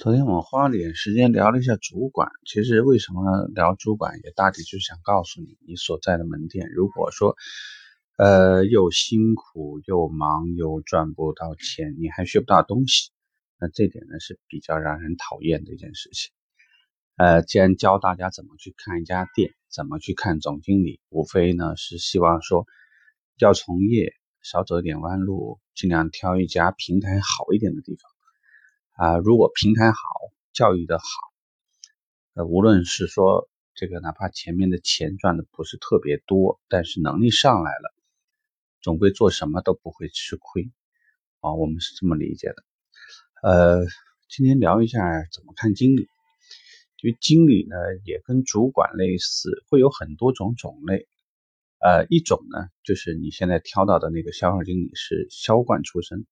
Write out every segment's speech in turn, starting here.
昨天我们花了点时间聊了一下主管，其实为什么聊主管，也大体就是想告诉你，你所在的门店，如果说，呃，又辛苦又忙又赚不到钱，你还学不到东西，那这点呢是比较让人讨厌的一件事情。呃，既然教大家怎么去看一家店，怎么去看总经理，无非呢是希望说，要从业少走一点弯路，尽量挑一家平台好一点的地方。啊，如果平台好，教育的好，呃，无论是说这个，哪怕前面的钱赚的不是特别多，但是能力上来了，总归做什么都不会吃亏啊。我们是这么理解的。呃，今天聊一下怎么看经理，因为经理呢也跟主管类似，会有很多种种类。呃，一种呢就是你现在挑到的那个销售经理是销冠出身。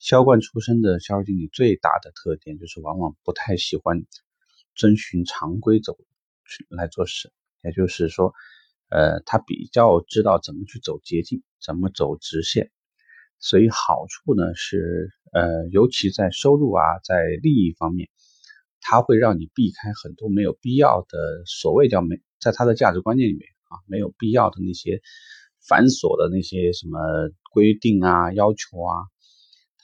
销冠出身的销售经理最大的特点就是，往往不太喜欢遵循常规走去来做事。也就是说，呃，他比较知道怎么去走捷径，怎么走直线。所以好处呢是，呃，尤其在收入啊，在利益方面，他会让你避开很多没有必要的所谓叫没，在他的价值观念里面啊，没有必要的那些繁琐的那些什么规定啊、要求啊。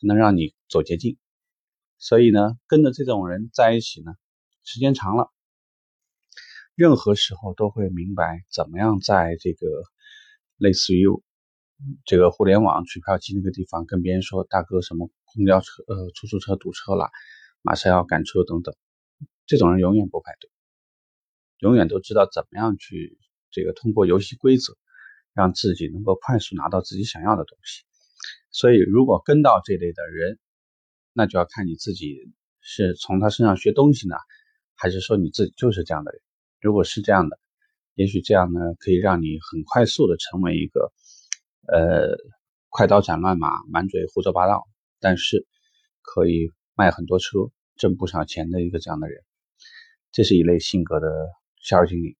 能让你走捷径，所以呢，跟着这种人在一起呢，时间长了，任何时候都会明白怎么样在这个类似于这个互联网取票机那个地方跟别人说：“大哥，什么公交车、呃出租车堵车了，马上要赶车等等。”这种人永远不排队，永远都知道怎么样去这个通过游戏规则，让自己能够快速拿到自己想要的东西。所以，如果跟到这类的人，那就要看你自己是从他身上学东西呢，还是说你自己就是这样的人。如果是这样的，也许这样呢，可以让你很快速的成为一个，呃，快刀斩乱麻、满嘴胡说八道，但是可以卖很多车、挣不少钱的一个这样的人。这是一类性格的销售经理，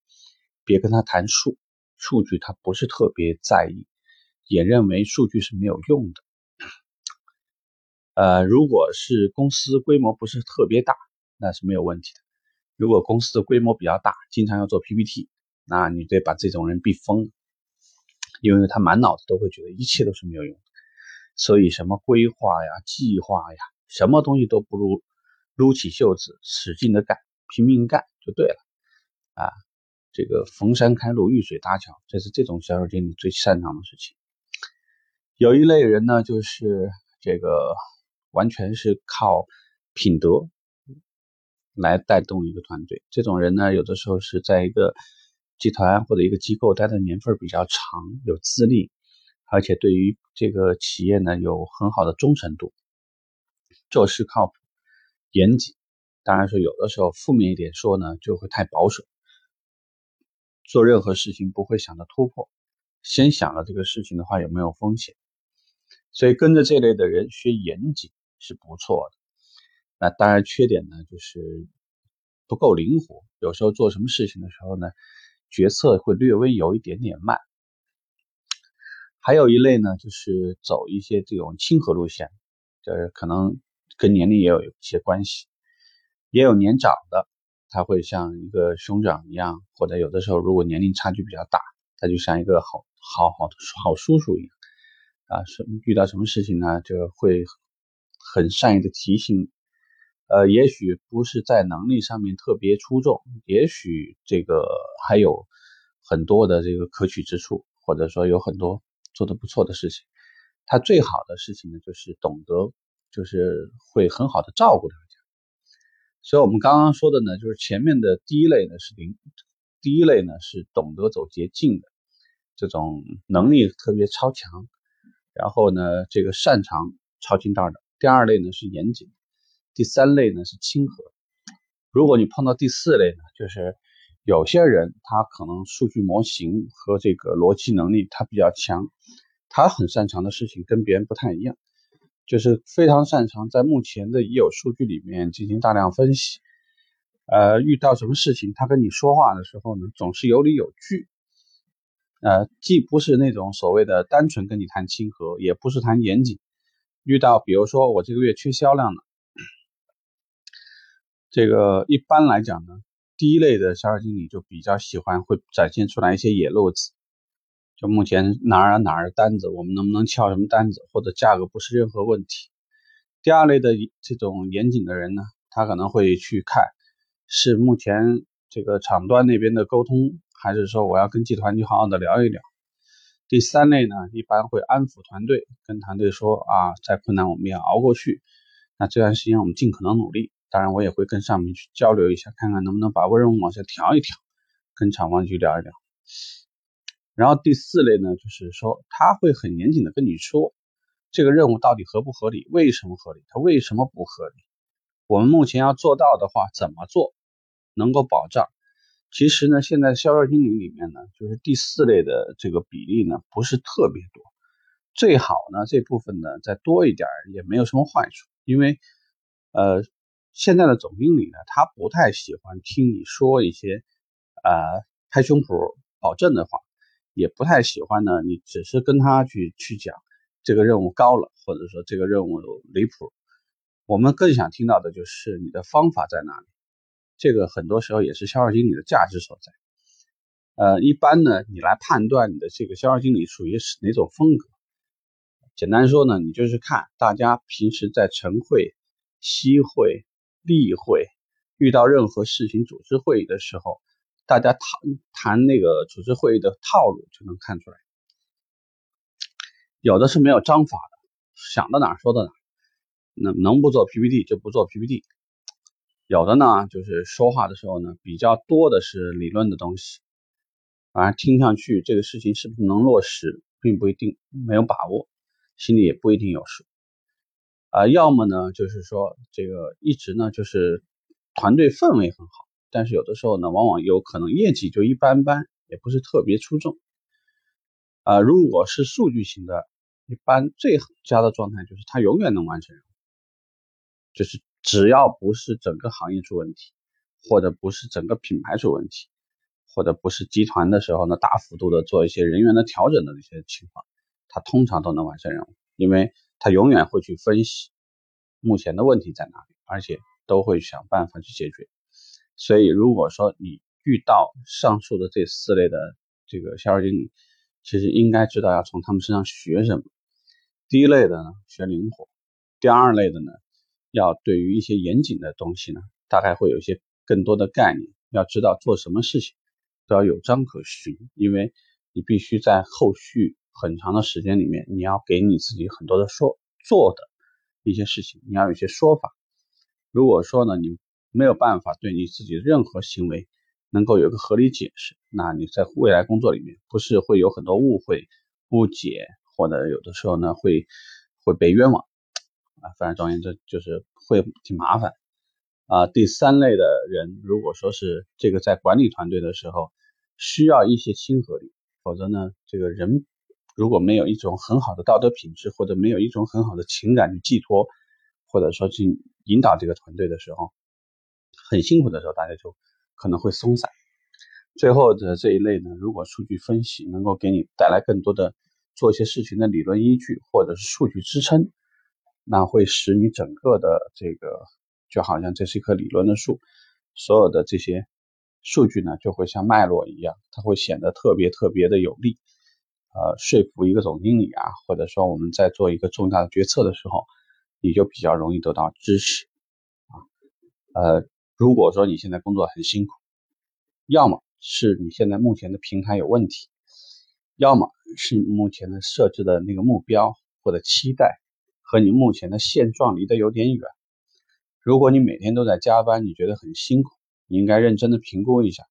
别跟他谈数，数据他不是特别在意，也认为数据是没有用的。呃，如果是公司规模不是特别大，那是没有问题的。如果公司的规模比较大，经常要做 PPT，那你得把这种人逼疯，因为他满脑子都会觉得一切都是没有用的。所以什么规划呀、计划呀，什么东西都不如撸起袖子使劲的干，拼命干就对了。啊，这个逢山开路，遇水搭桥，这是这种销售经理最擅长的事情。有一类人呢，就是这个。完全是靠品德来带动一个团队。这种人呢，有的时候是在一个集团或者一个机构待的年份比较长，有资历，而且对于这个企业呢有很好的忠诚度，做事靠谱、严谨。当然说有的时候负面一点说呢，就会太保守，做任何事情不会想着突破，先想了这个事情的话有没有风险。所以跟着这类的人学严谨。是不错的，那当然缺点呢，就是不够灵活，有时候做什么事情的时候呢，决策会略微有一点点慢。还有一类呢，就是走一些这种亲和路线，就是可能跟年龄也有一些关系，也有年长的，他会像一个兄长一样，或者有的时候如果年龄差距比较大，他就像一个好好好好叔叔一样啊，是遇到什么事情呢，就会。很善意的提醒，呃，也许不是在能力上面特别出众，也许这个还有很多的这个可取之处，或者说有很多做的不错的事情。他最好的事情呢，就是懂得，就是会很好的照顾大家。所以我们刚刚说的呢，就是前面的第一类呢是零，第一类呢是懂得走捷径的，这种能力特别超强，然后呢这个擅长抄近道的。第二类呢是严谨，第三类呢是亲和。如果你碰到第四类呢，就是有些人他可能数据模型和这个逻辑能力他比较强，他很擅长的事情跟别人不太一样，就是非常擅长在目前的已有数据里面进行大量分析。呃，遇到什么事情他跟你说话的时候呢，总是有理有据。呃，既不是那种所谓的单纯跟你谈亲和，也不是谈严谨。遇到比如说我这个月缺销量了，这个一般来讲呢，第一类的销售经理就比较喜欢会展现出来一些野路子，就目前哪儿哪儿的单子，我们能不能撬什么单子，或者价格不是任何问题。第二类的这种严谨的人呢，他可能会去看是目前这个厂端那边的沟通，还是说我要跟集团去好好的聊一聊。第三类呢，一般会安抚团队，跟团队说啊，再困难我们也熬过去。那这段时间我们尽可能努力。当然，我也会跟上面去交流一下，看看能不能把任务往下调一调，跟厂方去聊一聊。然后第四类呢，就是说他会很严谨的跟你说，这个任务到底合不合理，为什么合理，它为什么不合理，我们目前要做到的话怎么做能够保障。其实呢，现在销售经理里面呢，就是第四类的这个比例呢不是特别多，最好呢这部分呢再多一点也没有什么坏处，因为呃。现在的总经理呢，他不太喜欢听你说一些，呃，拍胸脯保证的话，也不太喜欢呢，你只是跟他去去讲这个任务高了，或者说这个任务离谱。我们更想听到的就是你的方法在哪里，这个很多时候也是销售经理的价值所在。呃，一般呢，你来判断你的这个销售经理属于是哪种风格，简单说呢，你就是看大家平时在晨会、夕会。例会遇到任何事情组织会议的时候，大家谈谈那个组织会议的套路就能看出来。有的是没有章法的，想到哪说到哪，那能不做 PPT 就不做 PPT。有的呢，就是说话的时候呢，比较多的是理论的东西，反正听上去这个事情是不是能落实，并不一定没有把握，心里也不一定有数。啊，要么呢，就是说这个一直呢，就是团队氛围很好，但是有的时候呢，往往有可能业绩就一般般，也不是特别出众。啊，如果是数据型的，一般最佳的状态就是他永远能完成，就是只要不是整个行业出问题，或者不是整个品牌出问题，或者不是集团的时候呢，大幅度的做一些人员的调整的一些情况，他通常都能完成任务，因为。他永远会去分析目前的问题在哪里，而且都会想办法去解决。所以，如果说你遇到上述的这四类的这个销售经理，其实应该知道要从他们身上学什么。第一类的呢，学灵活；第二类的呢，要对于一些严谨的东西呢，大概会有一些更多的概念。要知道做什么事情都要有章可循，因为你必须在后续。很长的时间里面，你要给你自己很多的说做的一些事情，你要有一些说法。如果说呢，你没有办法对你自己任何行为能够有个合理解释，那你在未来工作里面不是会有很多误会、误解，或者有的时候呢会会被冤枉啊。反正总而言之，就是会挺麻烦啊。第三类的人，如果说是这个在管理团队的时候需要一些亲和力，否则呢，这个人。如果没有一种很好的道德品质，或者没有一种很好的情感去寄托，或者说去引导这个团队的时候，很辛苦的时候，大家就可能会松散。最后的这一类呢，如果数据分析能够给你带来更多的做一些事情的理论依据，或者是数据支撑，那会使你整个的这个就好像这是一棵理论的树，所有的这些数据呢，就会像脉络一样，它会显得特别特别的有力。呃，说服一个总经理啊，或者说我们在做一个重大的决策的时候，你就比较容易得到支持啊。呃，如果说你现在工作很辛苦，要么是你现在目前的平台有问题，要么是目前的设置的那个目标或者期待和你目前的现状离得有点远。如果你每天都在加班，你觉得很辛苦，你应该认真的评估一下，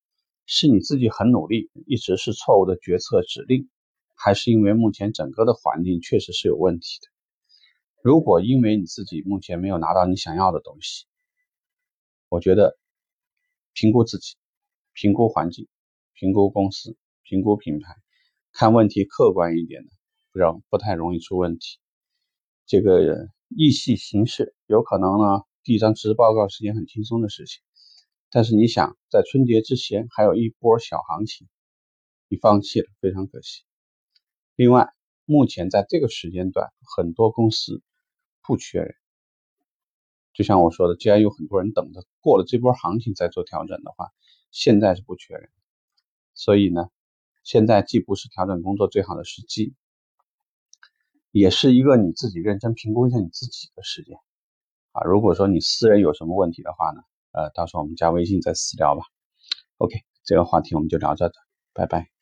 是你自己很努力，一直是错误的决策指令。还是因为目前整个的环境确实是有问题的。如果因为你自己目前没有拿到你想要的东西，我觉得评估自己、评估环境、评估公司、评估品牌，看问题客观一点的，不让不太容易出问题。这个意气行事，有可能呢递一张辞职报告是件很轻松的事情，但是你想在春节之前还有一波小行情，你放弃了，非常可惜。另外，目前在这个时间段，很多公司不缺人，就像我说的，既然有很多人等着过了这波行情再做调整的话，现在是不缺人，所以呢，现在既不是调整工作最好的时机，也是一个你自己认真评估一下你自己的时间啊。如果说你私人有什么问题的话呢，呃，到时候我们加微信再私聊吧。OK，这个话题我们就聊到这，拜拜。